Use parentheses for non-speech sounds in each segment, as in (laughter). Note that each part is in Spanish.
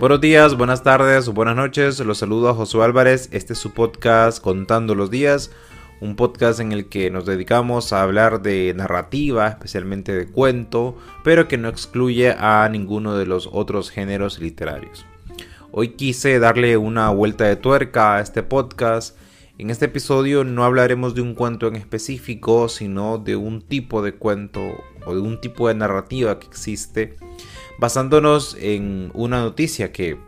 Buenos días, buenas tardes o buenas noches. Los saludo a Josué Álvarez. Este es su podcast Contando los Días. Un podcast en el que nos dedicamos a hablar de narrativa, especialmente de cuento, pero que no excluye a ninguno de los otros géneros literarios. Hoy quise darle una vuelta de tuerca a este podcast. En este episodio no hablaremos de un cuento en específico, sino de un tipo de cuento o de un tipo de narrativa que existe basándonos en una noticia que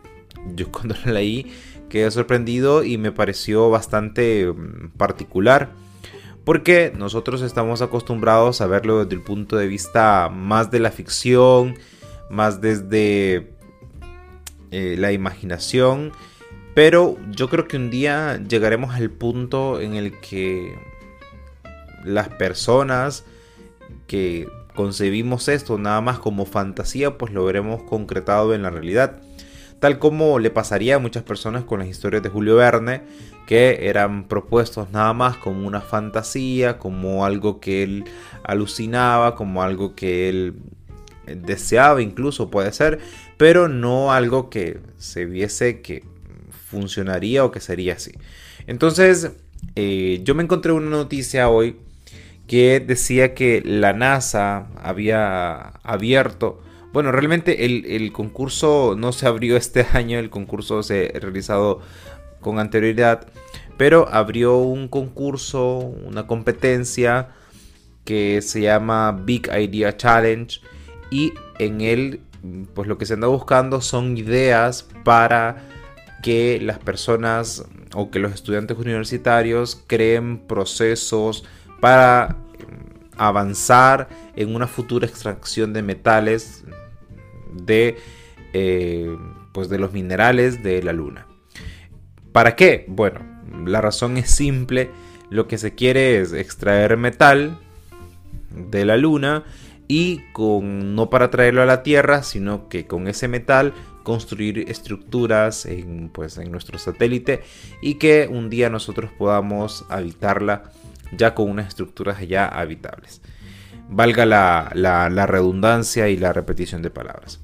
yo (laughs) cuando la leí quedé sorprendido y me pareció bastante mm, particular. Porque nosotros estamos acostumbrados a verlo desde el punto de vista más de la ficción, más desde eh, la imaginación. Pero yo creo que un día llegaremos al punto en el que las personas que concebimos esto nada más como fantasía, pues lo veremos concretado en la realidad. Tal como le pasaría a muchas personas con las historias de Julio Verne, que eran propuestos nada más como una fantasía, como algo que él alucinaba, como algo que él deseaba incluso puede ser, pero no algo que se viese que funcionaría o que sería así. Entonces, eh, yo me encontré una noticia hoy que decía que la NASA había abierto, bueno, realmente el, concurso no se abrió este (laughs) año, el concurso se ha realizado con anterioridad, pero abrió un concurso, una competencia que se llama Big Idea Challenge y en él pues lo que se anda buscando son ideas para que las personas o que los estudiantes universitarios creen procesos para mm, avanzar en una futura extracción de metales de, eh, pues de los minerales de la luna. ¿Para qué? Bueno, la razón es simple. Lo que se quiere es extraer metal de la luna y con, no para traerlo a la Tierra, sino que con ese metal construir estructuras pues, en nuestro satélite y que un día nosotros podamos habitarla ya con unas estructuras ya habitables. Valga la, redundancia y la repetición de palabras.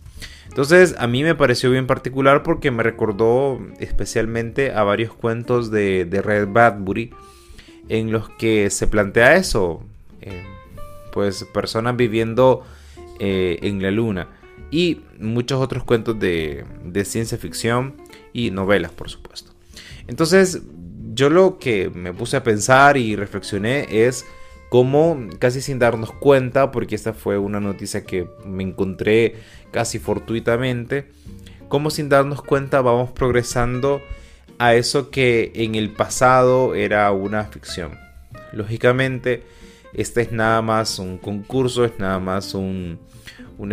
Entonces a mí me pareció bien particular porque me recordó especialmente a varios cuentos de, Red Bradbury en los que se plantea eso. Eh, pues personas viviendo eh, en la luna. Y muchos otros cuentos de, de ciencia ficción y novelas, por supuesto. Entonces yo lo que me puse a pensar y reflexioné es cómo casi sin darnos cuenta, porque esta fue una noticia que me encontré casi fortuitamente, cómo sin darnos cuenta vamos progresando a eso que en el pasado era una ficción. Lógicamente, este es nada más un concurso, es nada más una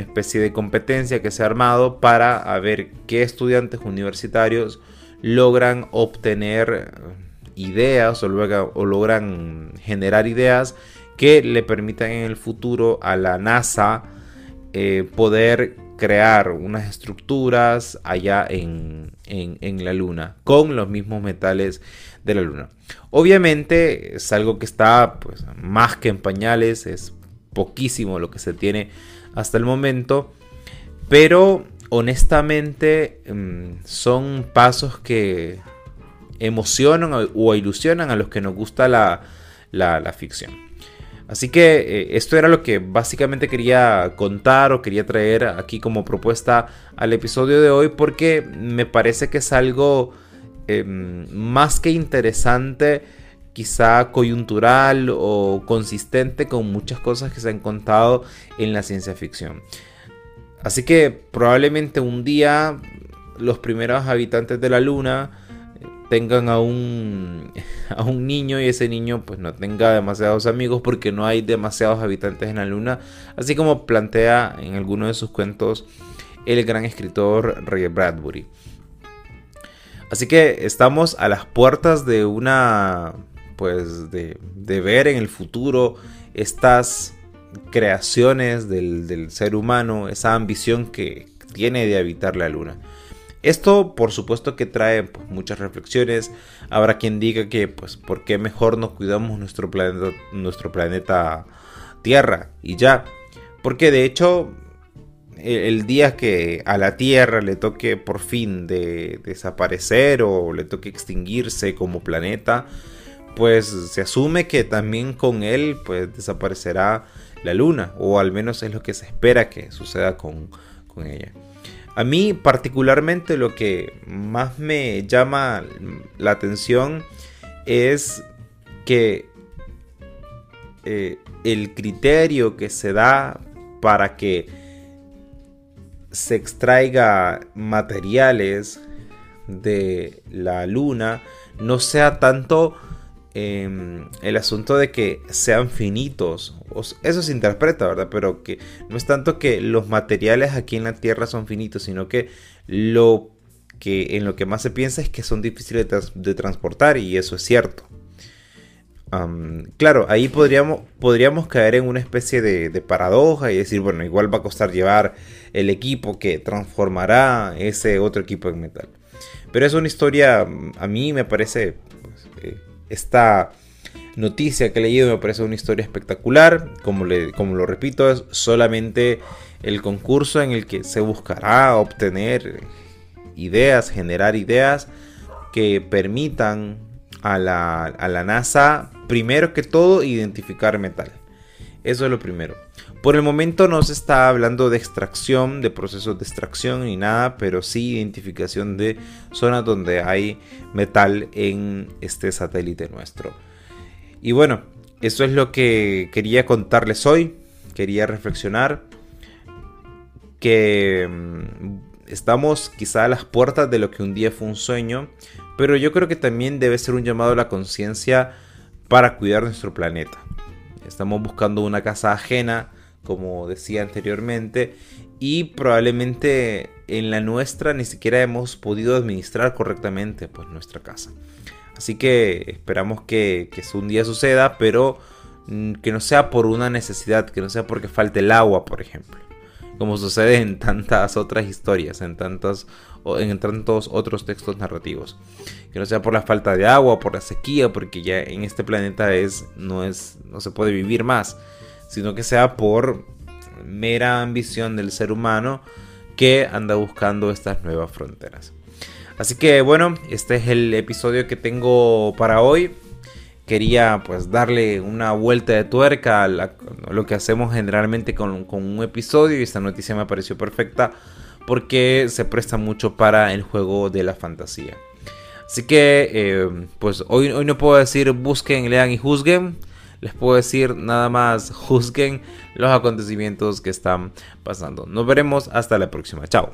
especie de competencia que se ha armado para ver qué estudiantes universitarios logran obtener ideas o, logran generar ideas que le permitan en el futuro a la NASA eh, poder crear unas estructuras allá en, la Luna con los mismos metales de la Luna. Obviamente es algo que está pues, más que en pañales, es poquísimo lo que se tiene hasta el momento, pero honestamente mm, son pasos que emocionan o ilusionan a los que nos gusta la, ficción. Así que eh, esto era lo que básicamente quería contar o quería traer aquí como propuesta al episodio de hoy porque me parece que es algo em, más que interesante, quizá coyuntural o consistente con muchas cosas que se han contado en la ciencia ficción. Así que probablemente un día los primeros habitantes de la luna tengan a un, (laughs) a un niño y ese niño pues no tenga demasiados amigos porque no hay demasiados habitantes en la luna, así como plantea en alguno de sus cuentos el gran escritor Ray Bradbury. Así que estamos a las puertas de una, pues de, ver en el futuro estas creaciones del, del ser humano, esa ambición que tiene de habitar la luna. Esto por supuesto que trae pues, muchas reflexiones. Habrá quien diga que pues por qué mejor no cuidamos nuestro planeta, nuestro planeta Tierra y ya. Porque de hecho el día que a la Tierra le toque por fin de desaparecer o le toque extinguirse como planeta, pues se asume que también con él pues desaparecerá la luna o al menos es lo que se espera que suceda con, ella. A mí particularmente lo que más me llama la atención es que eh, el criterio que se da para que se extraiga materiales de la luna no sea tanto em, el asunto de que sean finitos. Eso se interpreta, ¿verdad? Pero que no es tanto que los materiales aquí en la Tierra son finitos, sino que lo que en lo que más se piensa es que son difíciles de transportar y eso es cierto claro, ahí podríamos, podríamos caer en una especie de, paradoja y decir, bueno, igual va a costar llevar el equipo que transformará ese otro equipo en metal. Pero es una historia, a mí me parece, pues, eh, esta noticia que he leído me parece una historia espectacular. Como, como lo repito, es solamente el concurso en el que se buscará obtener ideas, generar ideas que permitan a la, a la NASA primero que todo, identificar metal. Eso es lo primero. Por el momento no se está hablando de extracción, de procesos de extracción ni nada, pero sí identificación de zonas donde hay metal en este satélite nuestro. Y bueno, eso es lo que quería contarles hoy. Quería reflexionar que mm, estamos quizá a las puertas de lo que un día fue un sueño, pero yo creo que también debe ser un llamado a la conciencia para cuidar nuestro planeta. Estamos buscando una casa ajena, como decía anteriormente, y probablemente en la nuestra ni siquiera hemos podido administrar correctamente pues, nuestra casa. Así que esperamos que, que un día suceda, pero mm, que no sea por una necesidad, que no sea porque falte el agua, por ejemplo. Como sucede en tantas otras historias, en tantos, en tantos otros textos narrativos que no sea por la falta de agua, por la sequía, porque ya en este planeta es, no, es, no se puede vivir más, sino que sea por mera ambición del ser humano que anda buscando estas nuevas fronteras. Así que bueno, este es el episodio que tengo para hoy. Quería pues darle una vuelta de tuerca a, lo que hacemos generalmente con, un episodio y esta noticia me pareció perfecta porque se presta mucho para el juego de la fantasía. Así que, eh, pues hoy, hoy no puedo decir busquen, lean y juzguen. Les puedo decir nada más (laughs) juzguen los acontecimientos que están pasando. Nos veremos hasta la próxima. Chao.